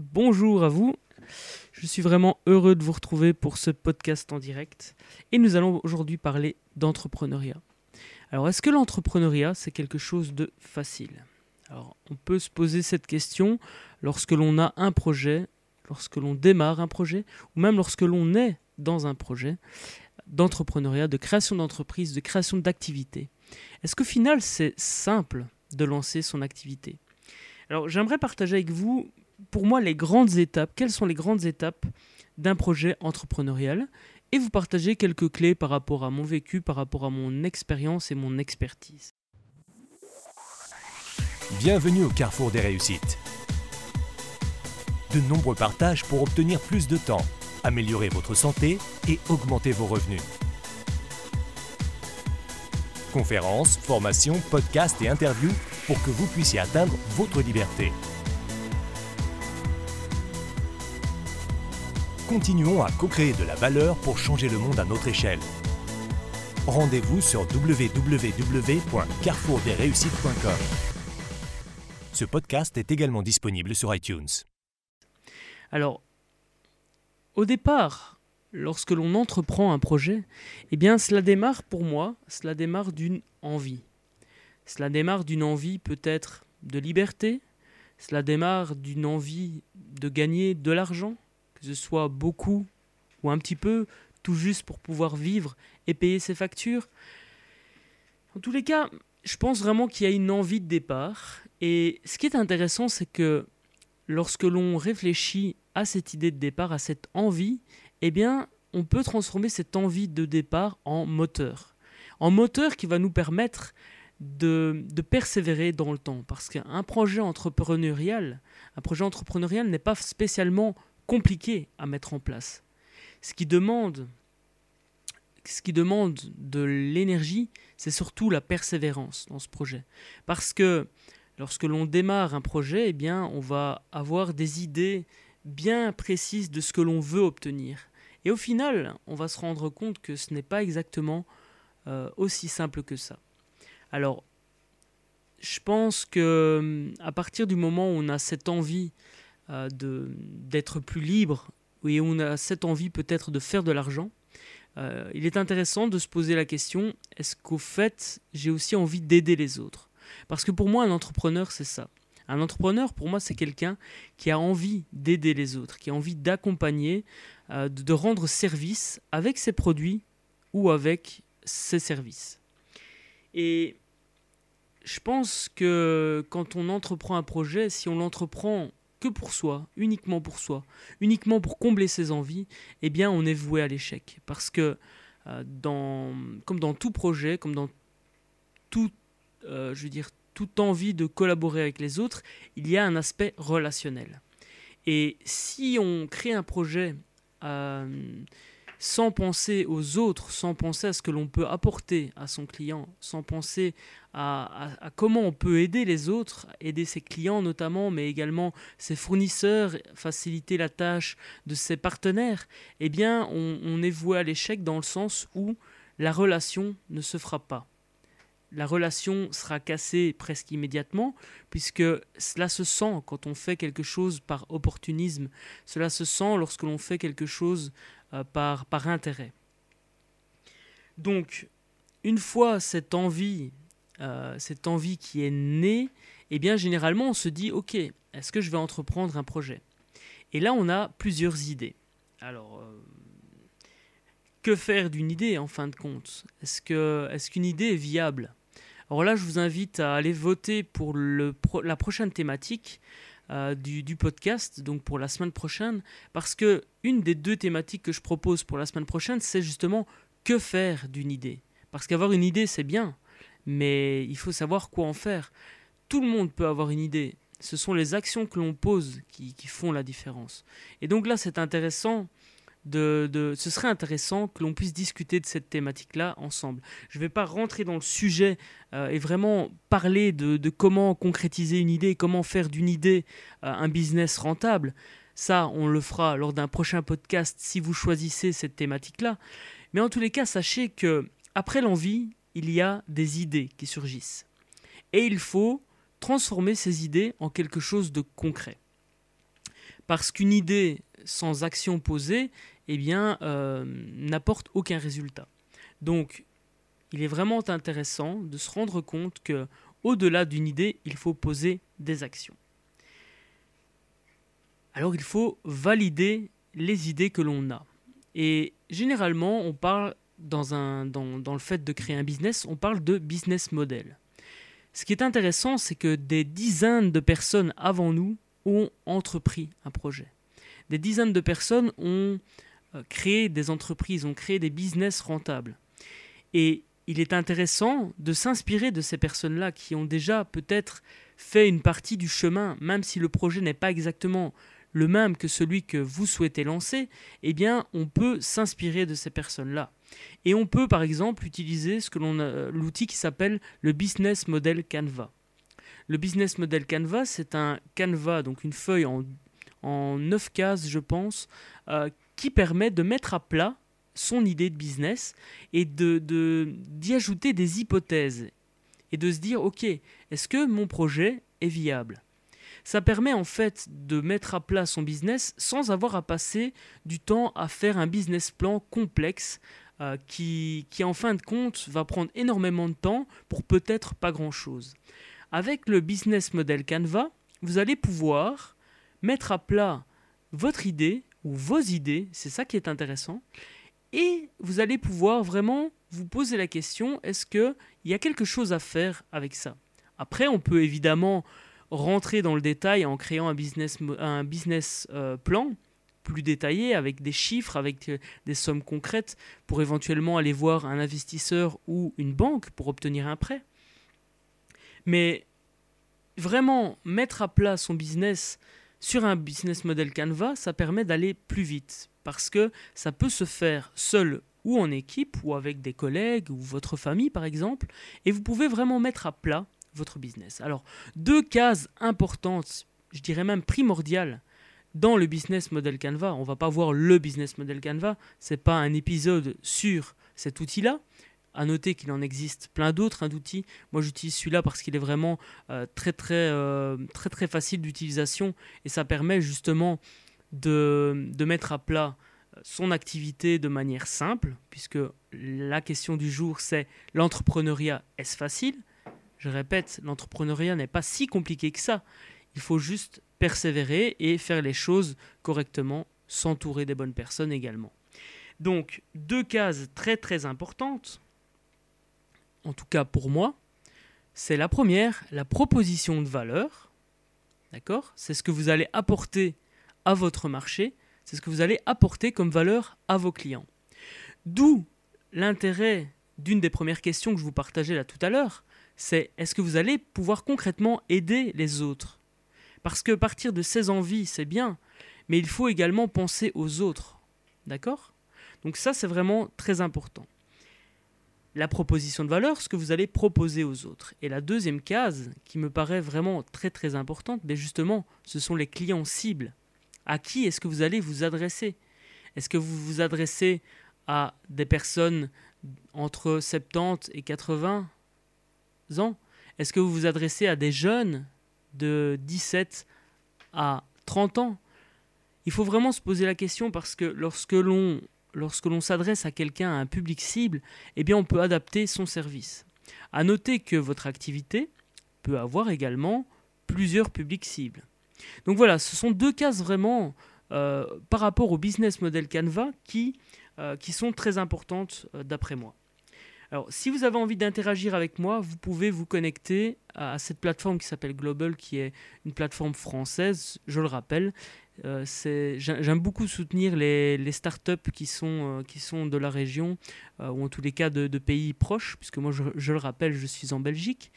bonjour à vous. Je suis vraiment heureux de vous retrouver pour ce podcast en direct. Et nous allons aujourd'hui parler d'entrepreneuriat. Alors, est-ce que l'entrepreneuriat, c'est quelque chose de facile? Alors, on peut se poser cette question lorsque l'on a un projet, lorsque l'on démarre un projet, ou même lorsque l'on est dans un projet d'entrepreneuriat, de création d'entreprise, de création d'activité. Est-ce qu'au final, c'est simple de lancer son activité? Alors, j'aimerais partager avec vous, pour moi, les grandes étapes. Quelles sont les grandes étapes d'un projet entrepreneurial? Et vous partager quelques clés par rapport à mon vécu, par rapport à mon expérience et mon expertise. Bienvenue au carrefour des réussites. De nombreux partages pour obtenir plus de temps, améliorer votre santé et augmenter vos revenus. Conférences, formations, podcasts et interviews pour que vous puissiez atteindre votre liberté. Continuons à co-créer de la valeur pour changer le monde à notre échelle. Rendez-vous sur www.carrefourdesréussites.com. Ce podcast est également disponible sur iTunes. Alors, au départ, lorsque l'on entreprend un projet, eh bien cela démarre pour moi, cela démarre d'une envie. Cela démarre d'une envie peut-être de liberté, cela démarre d'une envie de gagner de l'argent, que ce soit beaucoup ou un petit peu, tout juste pour pouvoir vivre et payer ses factures. En tous les cas, je pense vraiment qu'il y a une envie de départ. Et ce qui est intéressant, c'est que lorsque l'on réfléchit à cette idée de départ, à cette envie, eh bien, on peut transformer cette envie de départ en moteur. En moteur qui va nous permettre de, de persévérer dans le temps. Parce qu'un projet entrepreneurial, un projet entrepreneurial n'est pas spécialement compliqué à mettre en place. Ce qui demande, ce qui demande de l'énergie, c'est surtout la persévérance dans ce projet. Parce que lorsque l'on démarre un projet, eh bien, on va avoir des idées bien précises de ce que l'on veut obtenir. Et au final, on va se rendre compte que ce n'est pas exactement euh, aussi simple que ça. Alors, je pense que à partir du moment où on a cette envie d'être plus libre et on a cette envie peut-être de faire de l'argent, euh, il est intéressant de se poser la question, est-ce qu'au fait j'ai aussi envie d'aider les autres? Parce que pour moi un entrepreneur c'est ça. Un entrepreneur pour moi c'est quelqu'un qui a envie d'aider les autres, qui a envie d'accompagner, euh, de rendre service avec ses produits ou avec ses services. Et je pense que quand on entreprend un projet, si on l'entreprend que pour soi, uniquement pour soi, uniquement pour combler ses envies, eh bien on est voué à l'échec. Parce que euh, dans, comme dans tout projet, comme dans tout, euh, je veux dire, toute envie de collaborer avec les autres, il y a un aspect relationnel. Et si on crée un projet euh, sans penser aux autres, sans penser à ce que l'on peut apporter à son client, sans penser à, comment on peut aider les autres, aider ses clients notamment, mais également ses fournisseurs, faciliter la tâche de ses partenaires, eh bien on, est voué à l'échec dans le sens où la relation ne se fera pas. La relation sera cassée presque immédiatement, puisque cela se sent quand on fait quelque chose par opportunisme, cela se sent lorsque l'on fait quelque chose par, par intérêt. Donc, une fois cette envie, euh, cette envie qui est née, eh bien, généralement, on se dit, OK, est-ce que je vais entreprendre un projet? Et là, on a plusieurs idées. Alors, euh, que faire d'une idée, en fin de compte? Est-ce qu'une idée est viable? Alors là, je vous invite à aller voter pour la prochaine thématique. Euh, du, podcast, donc pour la semaine prochaine, parce que une des deux thématiques que je propose pour la semaine prochaine, c'est justement que faire d'une idée. Parce qu'avoir une idée, c'est bien, mais il faut savoir quoi en faire. Tout le monde peut avoir une idée. Ce sont les actions que l'on pose qui, qui, font la différence. Et donc là, c'est intéressant de, ce serait intéressant que l'on puisse discuter de cette thématique-là ensemble. Je ne vais pas rentrer dans le sujet euh, et vraiment parler de, comment concrétiser une idée, comment faire d'une idée euh, un business rentable. Ça, on le fera lors d'un prochain podcast si vous choisissez cette thématique-là. Mais en tous les cas, sachez que après l'envie, il y a des idées qui surgissent. Et il faut transformer ces idées en quelque chose de concret. Parce qu'une idée sans action posée, eh bien, euh, n'apporte aucun résultat. Donc, il est vraiment intéressant de se rendre compte que, au-delà d'une idée, il faut poser des actions. Alors, il faut valider les idées que l'on a. Et généralement, on parle dans, le fait de créer un business, on parle de business model. Ce qui est intéressant, c'est que des dizaines de personnes avant nous ont entrepris un projet. Des dizaines de personnes ont euh, créé des entreprises, ont créé des business rentables. Et il est intéressant de s'inspirer de ces personnes-là qui ont déjà peut-être fait une partie du chemin, même si le projet n'est pas exactement le même que celui que vous souhaitez lancer, eh bien, on peut s'inspirer de ces personnes-là. Et on peut, par exemple, utiliser ce que l'outil qui s'appelle le Business Model Canva. Le Business Model Canva, c'est un Canva, donc une feuille en, en 9 cases, je pense, euh, qui permet de mettre à plat son idée de business et de d'y ajouter des hypothèses et de se dire, ok, est-ce que mon projet est viable? Ça permet en fait de mettre à plat son business sans avoir à passer du temps à faire un business plan complexe euh, qui, qui en fin de compte va prendre énormément de temps pour peut-être pas grand-chose. Avec le business model Canva, vous allez pouvoir mettre à plat votre idée ou vos idées, c'est ça qui est intéressant, et vous allez pouvoir vraiment vous poser la question, est-ce qu'il y a quelque chose à faire avec ça? Après, on peut évidemment rentrer dans le détail en créant un business, un business euh, plan plus détaillé, avec des chiffres, avec euh, des sommes concrètes, pour éventuellement aller voir un investisseur ou une banque pour obtenir un prêt. Mais vraiment mettre à plat son business sur un business model Canva, ça permet d'aller plus vite, parce que ça peut se faire seul ou en équipe, ou avec des collègues, ou votre famille par exemple, et vous pouvez vraiment mettre à plat votre business. Alors, deux cases importantes, je dirais même primordiales, dans le business model Canva. On va pas voir le business model Canva, c'est pas un épisode sur cet outil-là. À noter qu'il en existe plein d'autres hein, outils. Moi, j'utilise celui-là parce qu'il est vraiment euh, très, très, euh, très, très facile d'utilisation et ça permet justement de, de mettre à plat son activité de manière simple, puisque la question du jour c'est l'entrepreneuriat, est-ce facile? Je répète, l'entrepreneuriat n'est pas si compliqué que ça. Il faut juste persévérer et faire les choses correctement, s'entourer des bonnes personnes également. Donc, deux cases très très importantes, en tout cas pour moi, c'est la première, la proposition de valeur. D'accord? C'est ce que vous allez apporter à votre marché, c'est ce que vous allez apporter comme valeur à vos clients. D'où l'intérêt d'une des premières questions que je vous partageais là tout à l'heure, c'est est-ce que vous allez pouvoir concrètement aider les autres? Parce que partir de ses envies, c'est bien, mais il faut également penser aux autres. D'accord? Donc ça, c'est vraiment très important. La proposition de valeur, ce que vous allez proposer aux autres. Et la deuxième case, qui me paraît vraiment très très importante, mais justement, ce sont les clients cibles. À qui est-ce que vous allez vous adresser? Est-ce que vous vous adressez à des personnes entre 70 et 80 ans? Est-ce que vous vous adressez à des jeunes de 17 à 30 ans? Il faut vraiment se poser la question parce que lorsque l'on lorsque l'on s'adresse à quelqu'un, à un public cible, eh bien on peut adapter son service. À noter que votre activité peut avoir également plusieurs publics cibles. Donc voilà, ce sont deux cases vraiment euh, par rapport au business model Canva qui, euh, sont très importantes euh, d'après moi. Alors, si vous avez envie d'interagir avec moi, vous pouvez vous connecter à, cette plateforme qui s'appelle Global, qui est une plateforme française, je le rappelle. Euh, j'aime beaucoup soutenir les, startups qui sont, euh, qui sont de la région, euh, ou en tous les cas de, pays proches, puisque moi, je, je, le rappelle, je suis en Belgique.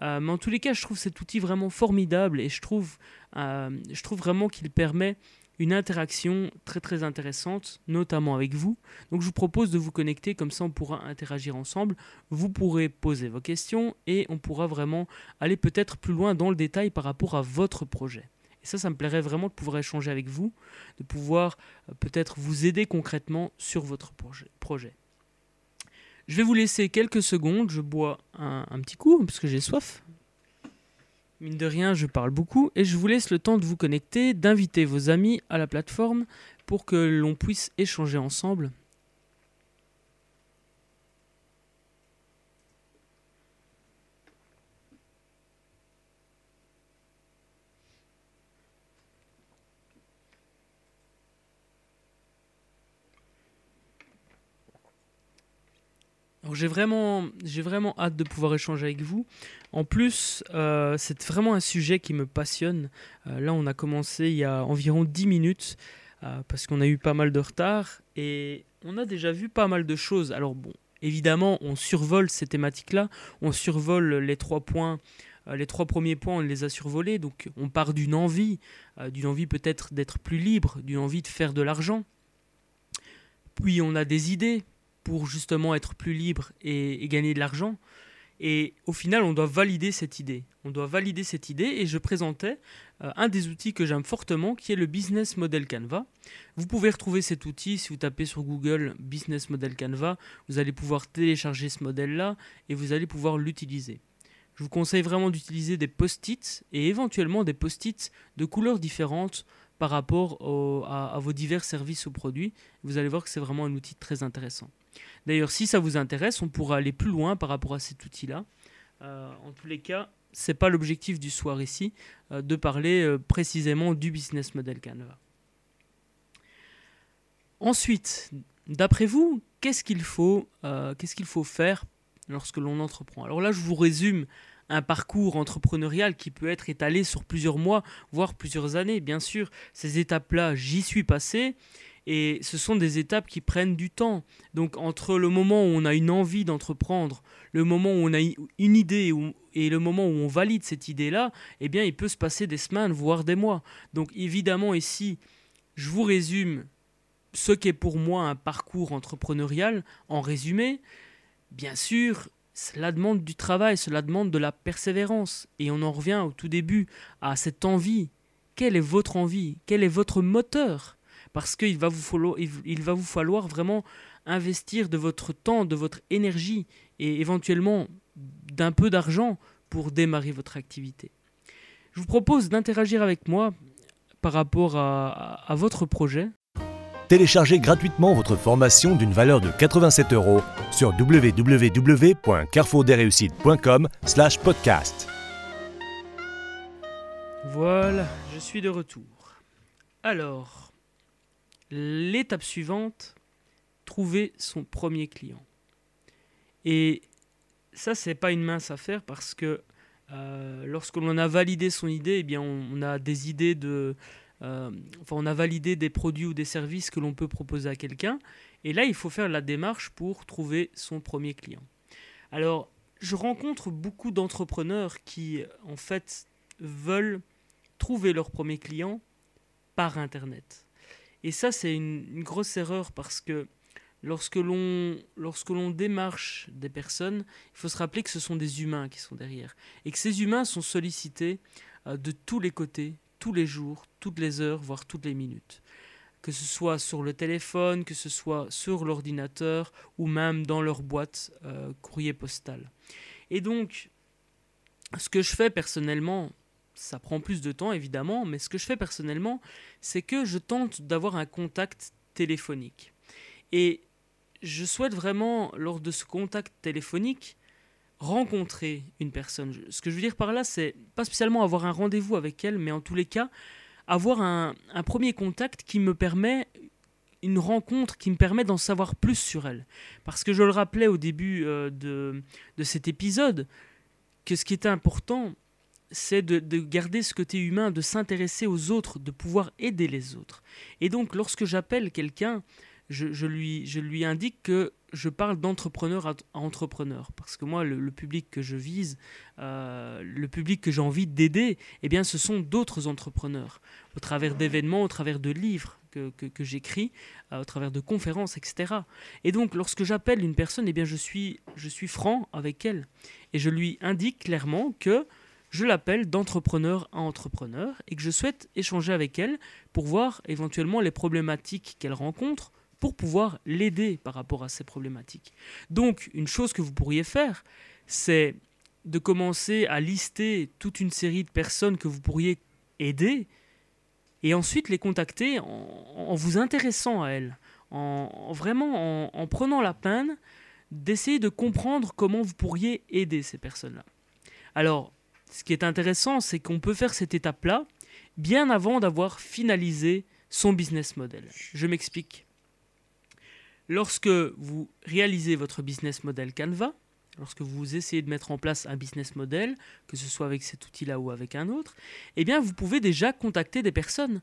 mais en tous les cas, je trouve cet outil vraiment formidable et je trouve, je trouve vraiment qu'il permet une interaction très très intéressante, notamment avec vous. Donc je vous propose de vous connecter, comme ça on pourra interagir ensemble. Vous pourrez poser vos questions et on pourra vraiment aller peut-être plus loin dans le détail par rapport à votre projet. Ça, ça me plairait vraiment de pouvoir échanger avec vous, de pouvoir euh, peut-être vous aider concrètement sur votre projet. Je vais vous laisser quelques secondes, je bois un, un petit coup parce que j'ai soif. Mine de rien, je parle beaucoup et je vous laisse le temps de vous connecter, d'inviter vos amis à la plateforme pour que l'on puisse échanger ensemble. J'ai vraiment, hâte de pouvoir échanger avec vous. En plus, euh, c'est vraiment un sujet qui me passionne. Euh, là, on a commencé il y a environ 10 minutes euh, parce qu'on a eu pas mal de retard et on a déjà vu pas mal de choses. Alors bon, évidemment, on survole ces thématiques-là, on survole les trois points. Les trois premiers points, on les a survolés. Donc, on part d'une envie, d'une envie peut-être d'être plus libre, d'une envie de faire de l'argent. Puis, on a des idées, pour justement être plus libre et, gagner de l'argent. Et au final, on doit valider cette idée. On doit valider cette idée et je présentais euh, un des outils que j'aime fortement qui est le Business Model Canva. Vous pouvez retrouver cet outil si vous tapez sur Google Business Model Canva. Vous allez pouvoir télécharger ce modèle-là et vous allez pouvoir l'utiliser. Je vous conseille vraiment d'utiliser des post-it et éventuellement des post-it de couleurs différentes par rapport à, à vos divers services ou produits. Vous allez voir que c'est vraiment un outil très intéressant. D'ailleurs, si ça vous intéresse, on pourra aller plus loin par rapport à cet outil-là. Euh, en tous les cas, c'est pas l'objectif du soir ici, euh, de parler euh, précisément du business model Canva. Ensuite, d'après vous, qu'est-ce qu'il faut, qu'est-ce qu'il faut faire lorsque l'on entreprend? Alors là, je vous résume un parcours entrepreneurial qui peut être étalé sur plusieurs mois, voire plusieurs années. Bien sûr, ces étapes-là, j'y suis passé. Et ce sont des étapes qui prennent du temps. Donc entre le moment où on a une envie d'entreprendre, le moment où on a une idée et le moment où on valide cette idée-là, eh bien il peut se passer des semaines, voire des mois. Donc évidemment ici, je vous résume ce qu'est pour moi un parcours entrepreneurial en résumé. Bien sûr, cela demande du travail, cela demande de la persévérance. Et on en revient au tout début à cette envie. Quelle est votre envie? Quel est votre moteur? Parce qu'il va, vous falloir, il va vous falloir vraiment investir de votre temps, de votre énergie et éventuellement d'un peu d'argent pour démarrer votre activité. Je vous propose d'interagir avec moi par rapport à, à, votre projet. Téléchargez gratuitement votre formation d'une valeur de 87 euros sur www.carrefourdesreussites.com/podcast. Voilà, je suis de retour. Alors, L'étape suivante, trouver son premier client. Et ça, c'est pas une mince affaire parce que euh, lorsque l'on a validé son idée, eh on, a des idées de. Euh, enfin, on a validé des produits ou des services que l'on peut proposer à quelqu'un. Et là, il faut faire la démarche pour trouver son premier client. Alors, je rencontre beaucoup d'entrepreneurs qui, en fait, veulent trouver leur premier client par Internet. Et ça, c'est une, grosse erreur parce que lorsque l'on lorsque l'on démarche des personnes, il faut se rappeler que ce sont des humains qui sont derrière et que ces humains sont sollicités euh, de tous les côtés, tous les jours, toutes les heures, voire toutes les minutes. Que ce soit sur le téléphone, que ce soit sur l'ordinateur ou même dans leur boîte euh, courrier postal. Et donc, ce que je fais personnellement, ça prend plus de temps évidemment, mais ce que je fais personnellement, c'est que je tente d'avoir un contact téléphonique. Et je souhaite vraiment, lors de ce contact téléphonique, rencontrer une personne. Ce que je veux dire par là, c'est pas spécialement avoir un rendez-vous avec elle, mais en tous les cas, avoir un, premier contact qui me permet une rencontre qui me permet d'en savoir plus sur elle. Parce que je le rappelais au début euh, de, de cet épisode, que ce qui était important, c'est de, garder ce côté humain, de s'intéresser aux autres, de pouvoir aider les autres. Et donc, lorsque j'appelle quelqu'un, je, lui, indique que je parle d'entrepreneur à, entrepreneur. Parce que moi, le, public que je vise, euh, le public que j'ai envie d'aider, eh bien, ce sont d'autres entrepreneurs. Au travers d'événements, au travers de livres que, que, j'écris, euh, au travers de conférences, etc. Et donc, lorsque j'appelle une personne, eh bien, je suis, je suis franc avec elle. Et je lui indique clairement que je l'appelle d'entrepreneur à entrepreneur et que je souhaite échanger avec elle pour voir éventuellement les problématiques qu'elle rencontre pour pouvoir l'aider par rapport à ces problématiques. Donc, une chose que vous pourriez faire, c'est de commencer à lister toute une série de personnes que vous pourriez aider et ensuite les contacter en, vous intéressant à elles, en, vraiment en, prenant la peine d'essayer de comprendre comment vous pourriez aider ces personnes-là. Alors, ce qui est intéressant, c'est qu'on peut faire cette étape-là bien avant d'avoir finalisé son business model. Je m'explique. Lorsque vous réalisez votre business model Canva, lorsque vous essayez de mettre en place un business model, que ce soit avec cet outil-là ou avec un autre, eh bien vous pouvez déjà contacter des personnes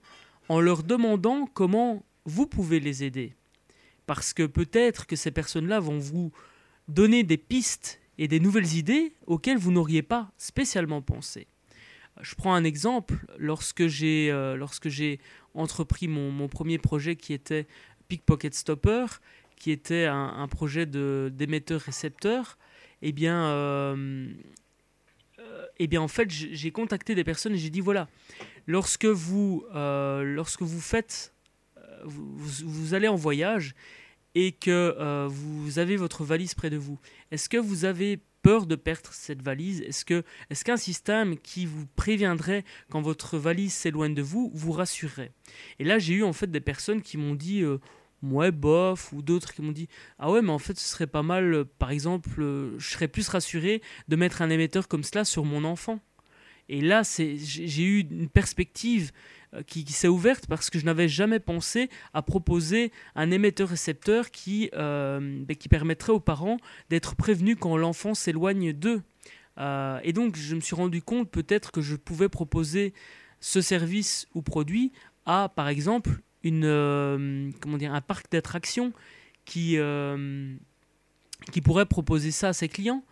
en leur demandant comment vous pouvez les aider. Parce que peut-être que ces personnes-là vont vous donner des pistes et des nouvelles idées auxquelles vous n'auriez pas spécialement pensé. Je prends un exemple. Lorsque j'ai euh, entrepris mon, premier projet qui était Pickpocket Stopper, qui était un, projet d'émetteur-récepteur, eh bien, euh, euh, eh bien, en fait, j'ai contacté des personnes et j'ai dit voilà, lorsque vous, euh, lorsque vous faites, vous, vous, allez en voyage et que vous avez votre valise près de vous, est-ce que vous avez peur de perdre cette valise? Est-ce que est-ce qu'un système qui vous préviendrait quand votre valise s'éloigne de vous vous rassurerait? Et là, j'ai eu en fait des personnes qui m'ont dit ouais, bof, ou d'autres qui m'ont dit Ah ouais, mais en fait, ce serait pas mal, euh, par exemple, euh, je serais plus rassuré de mettre un émetteur comme cela sur mon enfant. Et là, j'ai eu une perspective euh, qui, s'est ouverte parce que je n'avais jamais pensé à proposer un émetteur-récepteur qui, ben, qui permettrait aux parents d'être prévenus quand l'enfant s'éloigne d'eux. et donc, je me suis rendu compte peut-être que je pouvais proposer ce service ou produit à, par exemple, une, euh, comment dire, un parc d'attractions qui, euh, qui pourrait proposer ça à ses clients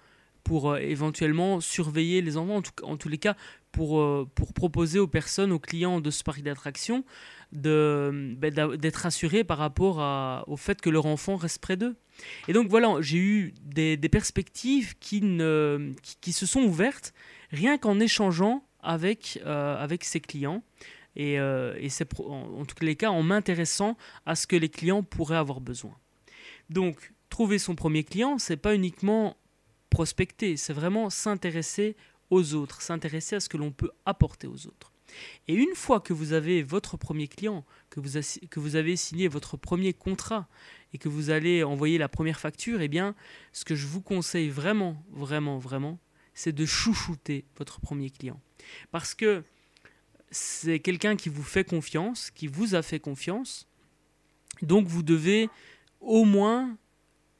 pour euh, éventuellement surveiller les enfants, en, tous les cas pour, pour proposer aux personnes, aux clients de ce parc d'attractions ben, d'être assurés par rapport au fait que leur enfant reste près d'eux. Et donc voilà, j'ai eu des, perspectives qui, ne, qui, se sont ouvertes rien qu'en échangeant avec, avec ses clients. Et, euh, c'est en, tous les cas en m'intéressant à ce que les clients pourraient avoir besoin. Donc, trouver son premier client, c'est pas uniquement prospecter, c'est vraiment s'intéresser aux autres, s'intéresser à ce que l'on peut apporter aux autres. Et une fois que vous avez votre premier client, que vous, que vous avez signé votre premier contrat et que vous allez envoyer la première facture, eh bien, ce que je vous conseille vraiment, vraiment, vraiment, c'est de chouchouter votre premier client. Parce que c'est quelqu'un qui vous fait confiance, qui vous a fait confiance. Donc vous devez au moins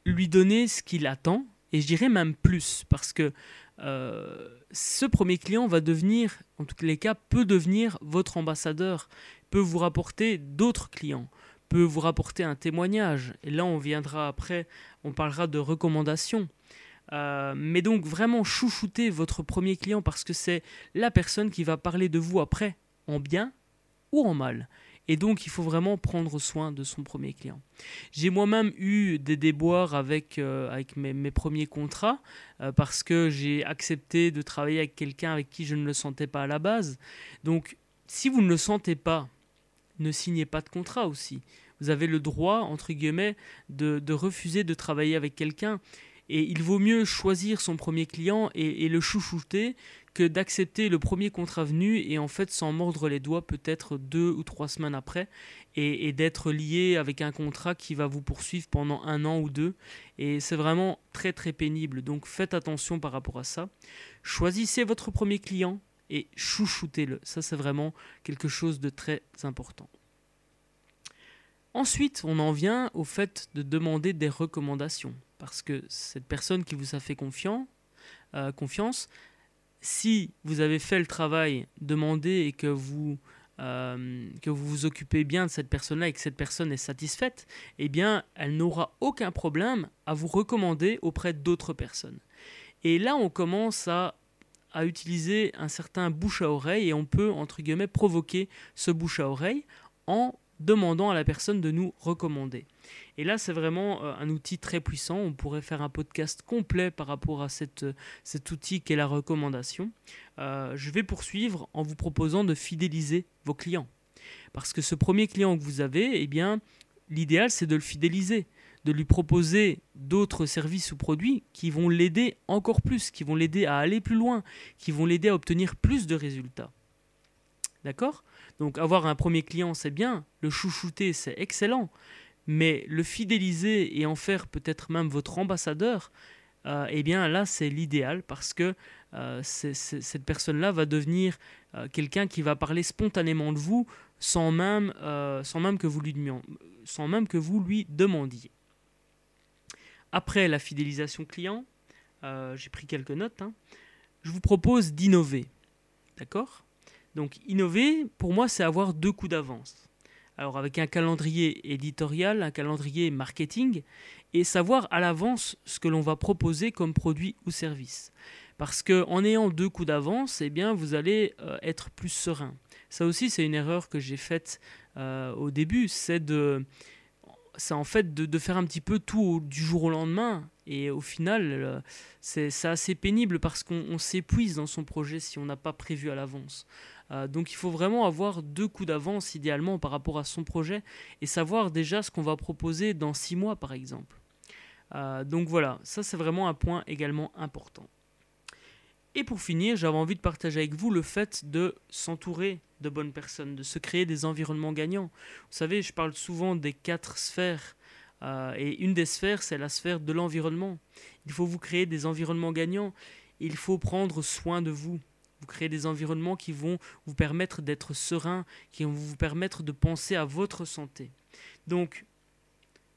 lui donner ce qu'il attend, et je dirais même plus, parce que euh, ce premier client va devenir, en tous les cas, peut devenir votre ambassadeur, peut vous rapporter d'autres clients, peut vous rapporter un témoignage. Et là, on viendra après, on parlera de recommandations. Euh, mais donc vraiment chouchouter votre premier client parce que c'est la personne qui va parler de vous après en bien ou en mal. Et donc, il faut vraiment prendre soin de son premier client. J'ai moi-même eu des déboires avec, euh, mes, premiers contrats euh, parce que j'ai accepté de travailler avec quelqu'un avec qui je ne le sentais pas à la base. Donc, si vous ne le sentez pas, ne signez pas de contrat aussi. Vous avez le droit, entre guillemets, de refuser de travailler avec quelqu'un. Et il vaut mieux choisir son premier client et, et le chouchouter que d'accepter le premier contrat venu et en fait s'en mordre les doigts peut-être deux ou trois semaines après et, d'être lié avec un contrat qui va vous poursuivre pendant un an ou deux. Et c'est vraiment très très pénible. Donc faites attention par rapport à ça. Choisissez votre premier client et chouchoutez-le. Ça c'est vraiment quelque chose de très important. Ensuite, on en vient au fait de demander des recommandations. Parce que cette personne qui vous a fait confiance, euh, confiance si vous avez fait le travail demandé et que vous, euh, que vous vous occupez bien de cette personne-là et que cette personne est satisfaite, eh bien, elle n'aura aucun problème à vous recommander auprès d'autres personnes. Et là, on commence à, utiliser un certain bouche à oreille et on peut, provoquer ce bouche à oreille en demandant à la personne de nous recommander. Et là, c'est vraiment euh, un outil très puissant. On pourrait faire un podcast complet par rapport à cette, cet outil qu'est la recommandation. Euh, je vais poursuivre en vous proposant de fidéliser vos clients. Parce que ce premier client que vous avez, eh bien, l'idéal, c'est de le fidéliser. de lui proposer d'autres services ou produits qui vont l'aider encore plus, qui vont l'aider à aller plus loin, qui vont l'aider à obtenir plus de résultats. D'accord? Donc avoir un premier client, c'est bien, le chouchouter, c'est excellent, mais le fidéliser et en faire peut-être même votre ambassadeur, euh, eh bien là, c'est l'idéal parce que euh, cette personne-là va devenir euh, quelqu'un qui va parler spontanément de vous sans même, que vous lui demandiez. Après la fidélisation client, j'ai pris quelques notes, hein, je vous propose d'innover. D'accord? Donc innover, pour moi, c'est avoir deux coups d'avance. Alors avec un calendrier éditorial, un calendrier marketing, et savoir à l'avance ce que l'on va proposer comme produit ou service. Parce que en ayant deux coups d'avance, eh bien vous allez euh, être plus serein. Ça aussi, c'est une erreur que j'ai faite euh, au début, c'est de en fait de, faire un petit peu tout du jour au lendemain. Et au final, euh, c'est assez pénible parce qu'on s'épuise dans son projet si on n'a pas prévu à l'avance. Euh, donc il faut vraiment avoir deux coups d'avance idéalement par rapport à son projet et savoir déjà ce qu'on va proposer dans six mois par exemple. Euh, donc voilà, ça c'est vraiment un point également important. Et pour finir, j'avais envie de partager avec vous le fait de s'entourer de bonnes personnes, de se créer des environnements gagnants. Vous savez, je parle souvent des quatre sphères. Euh, et une des sphères, c'est la sphère de l'environnement. Il faut vous créer des environnements gagnants. Il faut prendre soin de vous. Vous créer des environnements qui vont vous permettre d'être serein, qui vont vous permettre de penser à votre santé. Donc,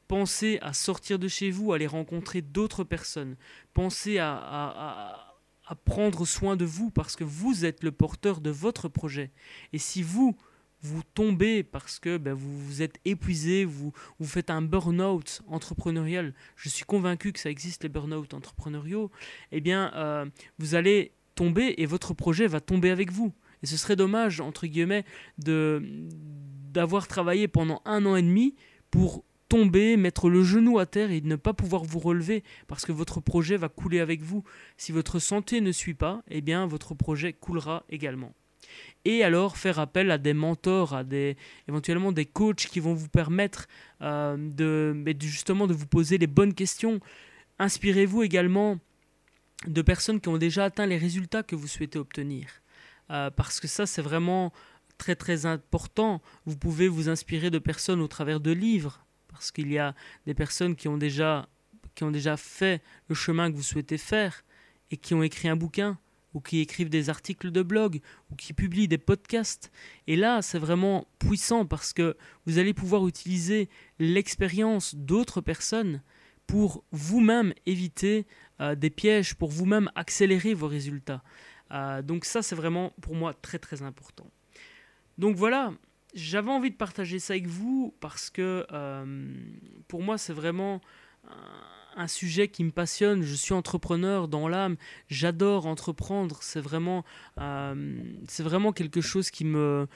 pensez à sortir de chez vous, à aller rencontrer d'autres personnes. Pensez à, prendre soin de vous parce que vous êtes le porteur de votre projet. Et si vous, vous tombez parce que ben, vous, vous êtes épuisé, vous, vous faites un burn-out entrepreneurial, je suis convaincu que ça existe les burn-out entrepreneuriaux, eh bien, euh, vous allez tomber et votre projet va tomber avec vous. Et ce serait dommage, entre guillemets, d'avoir travaillé pendant un an et demi pour tomber, mettre le genou à terre et ne pas pouvoir vous relever parce que votre projet va couler avec vous. Si votre santé ne suit pas, eh bien votre projet coulera également. Et alors faire appel à des mentors, à des éventuellement des coachs qui vont vous permettre euh, de justement de vous poser les bonnes questions. Inspirez-vous également de personnes qui ont déjà atteint les résultats que vous souhaitez obtenir. Euh, parce que ça, c'est vraiment très très important. Vous pouvez vous inspirer de personnes au travers de livres, parce qu'il y a des personnes qui ont déjà qui ont déjà fait le chemin que vous souhaitez faire et qui ont écrit un bouquin ou qui écrivent des articles de blog ou qui publient des podcasts. Et là, c'est vraiment puissant parce que vous allez pouvoir utiliser l'expérience d'autres personnes pour vous-même éviter euh, des pièges, pour vous-même accélérer vos résultats. Euh, donc ça, c'est vraiment pour moi très très important. Donc voilà, j'avais envie de partager ça avec vous parce que euh, pour moi, c'est vraiment un sujet qui me passionne. Je suis entrepreneur dans l'âme. J'adore entreprendre. C'est vraiment, c'est vraiment quelque chose qui me,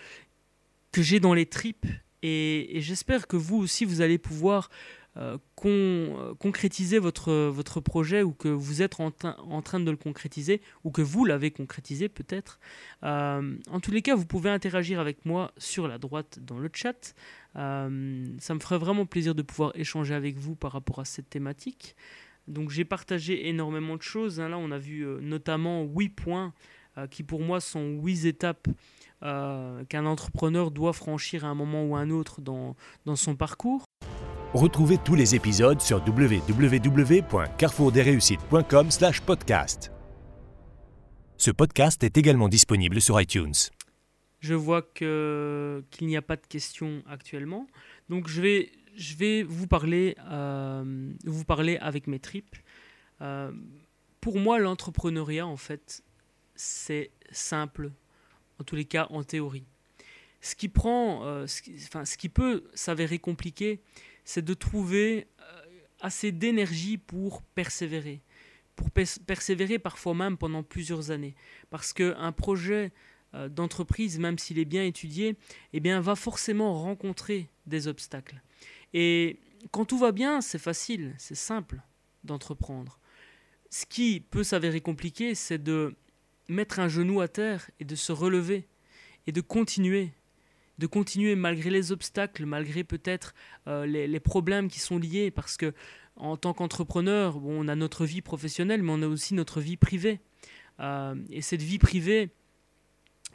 que j'ai dans les tripes. et j'espère que vous aussi, vous allez pouvoir euh, euh, concrétiser votre, projet ou que vous êtes en, en train de le concrétiser ou que vous l'avez concrétisé peut-être. Euh, en tous les cas, vous pouvez interagir avec moi sur la droite dans le chat. ça me ferait vraiment plaisir de pouvoir échanger avec vous par rapport à cette thématique. Donc j'ai partagé énormément de choses. Hein. Là, on a vu notamment 8 points qui pour moi sont 8 étapes qu'un entrepreneur doit franchir à un moment ou à un autre dans, dans son parcours. Retrouvez tous les épisodes sur www.carrefourdesreussites.com/podcast. Ce podcast est également disponible sur iTunes. Je vois que qu'il n'y a pas de questions actuellement, donc je vais je vais vous parler euh, vous parler avec mes tripes. Euh, pour moi, l'entrepreneuriat en fait c'est simple, en tous les cas en théorie. Ce qui prend, euh, enfin, ce qui peut s'avérer compliqué, c'est de trouver euh, assez d'énergie pour persévérer. Pour persévérer parfois même pendant plusieurs années. Parce qu'un projet euh, d'entreprise, même s'il est bien étudié, eh bien, va forcément rencontrer des obstacles. Et quand tout va bien, c'est facile, c'est simple d'entreprendre. Ce qui peut s'avérer compliqué, c'est de mettre un genou à terre et de se relever et de continuer de continuer malgré les obstacles, malgré peut-être euh, les, problèmes qui sont liés, parce que en tant qu'entrepreneur, on a notre vie professionnelle, mais on a aussi notre vie privée. Euh, et cette vie privée,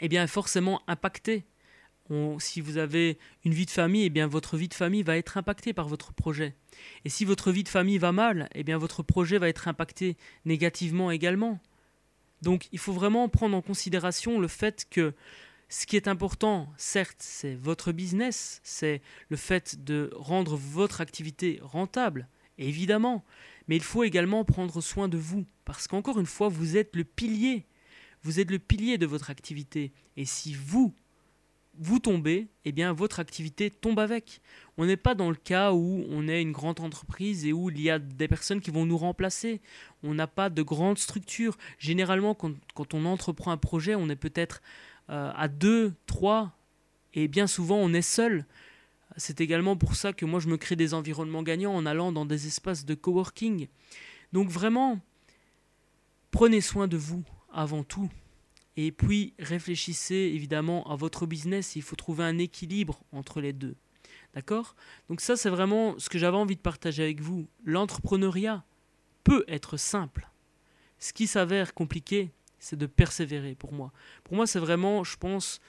eh bien, est forcément impactée. si vous avez une vie de famille, eh bien, votre vie de famille va être impactée par votre projet. Et si votre vie de famille va mal, eh bien, votre projet va être impacté négativement également. Donc, il faut vraiment prendre en considération le fait que ce qui est important, certes, c'est votre business, c'est le fait de rendre votre activité rentable, évidemment, mais il faut également prendre soin de vous, parce qu'encore une fois, vous êtes le pilier, vous êtes le pilier de votre activité, et si vous, vous tombez, eh bien votre activité tombe avec. On n'est pas dans le cas où on est une grande entreprise et où il y a des personnes qui vont nous remplacer. On n'a pas de grande structure. Généralement, quand, quand on entreprend un projet, on est peut-être euh, à deux, trois, et bien souvent on est seul. C'est également pour ça que moi je me crée des environnements gagnants en allant dans des espaces de coworking. Donc vraiment, prenez soin de vous avant tout. Et puis réfléchissez évidemment à votre business. Il faut trouver un équilibre entre les deux. D'accord? Donc ça c'est vraiment ce que j'avais envie de partager avec vous. L'entrepreneuriat peut être simple. Ce qui s'avère compliqué, c'est de persévérer pour moi. Pour moi, c'est vraiment, je pense,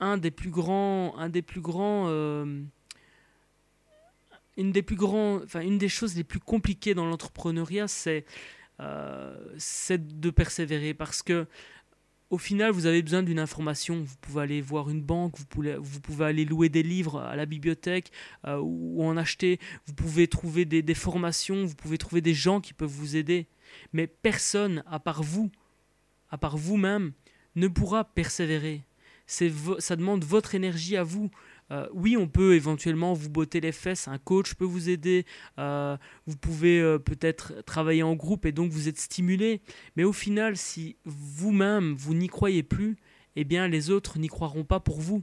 un des plus grands, un des plus grands, euh, une des plus grands, enfin une des choses les plus compliquées dans l'entrepreneuriat, c'est euh, c'est de persévérer parce que au final, vous avez besoin d'une information. Vous pouvez aller voir une banque, vous pouvez, vous pouvez aller louer des livres à la bibliothèque euh, ou en acheter. Vous pouvez trouver des, des, formations, vous pouvez trouver des gens qui peuvent vous aider. Mais personne, à part vous, à part vous-même, ne pourra persévérer. Ça demande votre énergie à vous. Euh, oui, on peut éventuellement vous botter les fesses, un coach peut vous aider, euh, vous pouvez euh, peut-être travailler en groupe et donc vous êtes stimulé. Mais au final, si vous-même, vous, n'y croyez plus, eh bien les autres n'y croiront pas pour vous.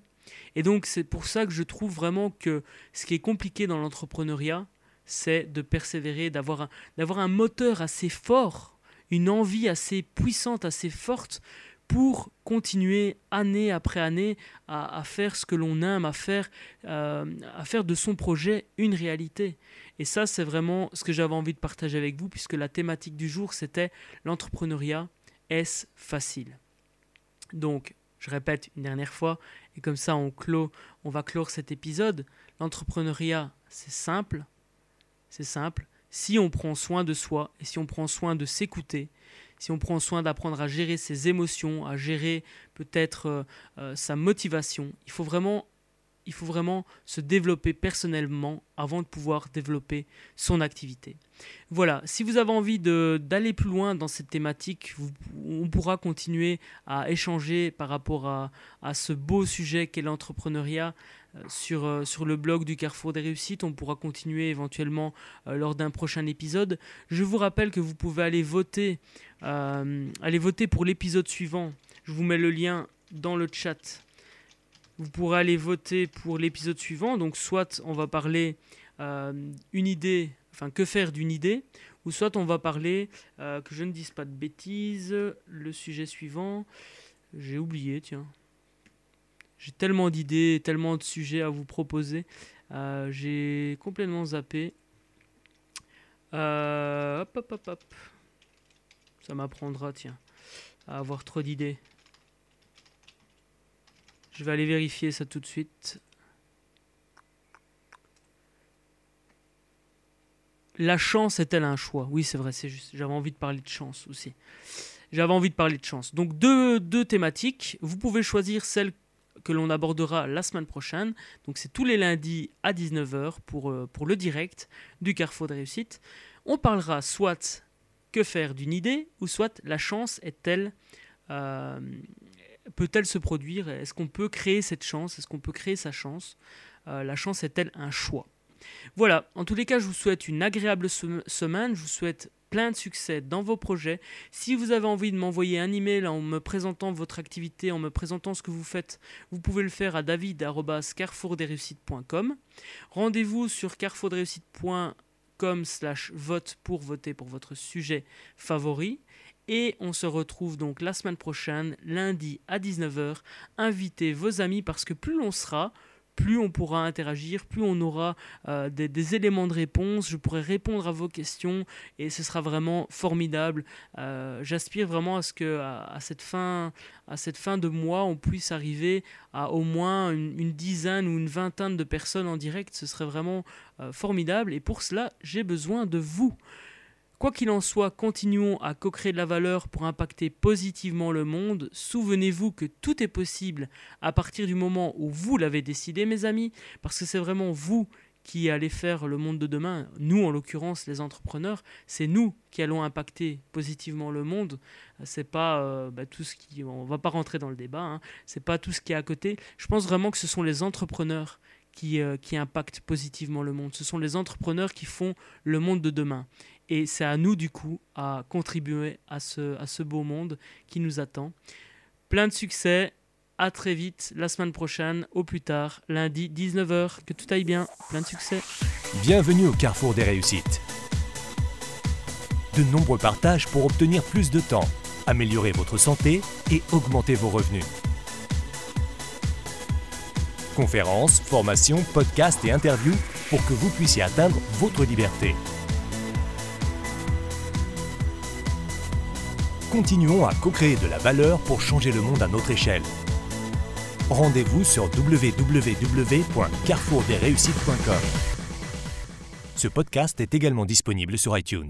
Et donc c'est pour ça que je trouve vraiment que ce qui est compliqué dans l'entrepreneuriat, c'est de persévérer, d'avoir un moteur assez fort une envie assez puissante, assez forte pour continuer année après année à, faire ce que l'on aime, à faire, euh, à faire de son projet une réalité. Et ça, c'est vraiment ce que j'avais envie de partager avec vous, puisque la thématique du jour, c'était l'entrepreneuriat. Est-ce facile? Donc, je répète une dernière fois, et comme ça, on, clôt, on va clore cet épisode. L'entrepreneuriat, c'est simple. C'est simple si on prend soin de soi et si on prend soin de s'écouter, si on prend soin d'apprendre à gérer ses émotions, à gérer peut-être euh, euh, sa motivation, il faut vraiment se développer personnellement avant de pouvoir développer son activité. Voilà, si vous avez envie d'aller plus loin dans cette thématique, on pourra continuer à échanger par rapport à, ce beau sujet qu'est l'entrepreneuriat sur, euh, sur le blog du Carrefour des Réussites. On pourra continuer éventuellement euh, lors d'un prochain épisode. Je vous rappelle que vous pouvez aller voter, aller voter pour l'épisode suivant. Je vous mets le lien dans le chat vous pourrez aller voter pour l'épisode suivant. Donc soit on va parler euh, une idée, enfin que faire d'une idée, ou soit on va parler, euh, que je ne dise pas de bêtises, le sujet suivant, j'ai oublié, tiens. J'ai tellement d'idées, tellement de sujets à vous proposer. Euh, j'ai complètement zappé. hop, hop, hop, hop. Ça m'apprendra, tiens, à avoir trop d'idées. Je vais aller vérifier ça tout de suite. La chance est-elle un choix? Oui, c'est vrai, c'est juste. J'avais envie de parler de chance aussi. J'avais envie de parler de chance. Donc deux, deux thématiques. Vous pouvez choisir celle que l'on abordera la semaine prochaine. Donc c'est tous les lundis à 19h pour, euh, pour le direct du Carrefour de réussite. On parlera soit que faire d'une idée, ou soit la chance est-elle euh, peut-elle se produire? Est-ce qu'on peut créer cette chance? Est-ce qu'on peut créer sa chance? Euh, La chance est-elle un choix? Voilà, en tous les cas, je vous souhaite une agréable semaine, je vous souhaite plein de succès dans vos projets. Si vous avez envie de m'envoyer un email en me présentant votre activité, en me présentant ce que vous faites, vous pouvez le faire à david.carrefourdesreussites.com. Rendez-vous sur carrefourdesreussites.com slash vote pour voter pour votre sujet favori. Et on se retrouve donc la semaine prochaine, lundi à 19h. Invitez vos amis parce que plus on sera, plus on pourra interagir, plus on aura euh, des, éléments de réponse, je pourrai répondre à vos questions et ce sera vraiment formidable. Euh, j'aspire vraiment à ce que à, cette fin, de mois, on puisse arriver à au moins une, dizaine ou une vingtaine de personnes en direct. Ce serait vraiment euh, formidable et pour cela, j'ai besoin de vous. Quoi qu'il en soit, continuons à co-créer de la valeur pour impacter positivement le monde. Souvenez-vous que tout est possible à partir du moment où vous l'avez décidé, mes amis, parce que c'est vraiment vous qui allez faire le monde de demain. Nous, en l'occurrence, les entrepreneurs, c'est nous qui allons impacter positivement le monde. C'est pas euh, bah, tout ce qui, on va pas rentrer dans le débat. Hein. C'est pas tout ce qui est à côté. Je pense vraiment que ce sont les entrepreneurs qui, euh, qui impactent positivement le monde. Ce sont les entrepreneurs qui font le monde de demain. Et c'est à nous, du coup, à contribuer à ce, beau monde qui nous attend. Plein de succès. À très vite la semaine prochaine, au plus tard, lundi 19h. Que tout aille bien. Plein de succès. Bienvenue au carrefour des réussites. De nombreux partages pour obtenir plus de temps, améliorer votre santé et augmenter vos revenus. Conférences, formations, podcasts et interviews pour que vous puissiez atteindre votre liberté. Continuons à co-créer de la valeur pour changer le monde à notre échelle. Rendez-vous sur www.carrefourdesréussites.com. Ce podcast est également disponible sur iTunes.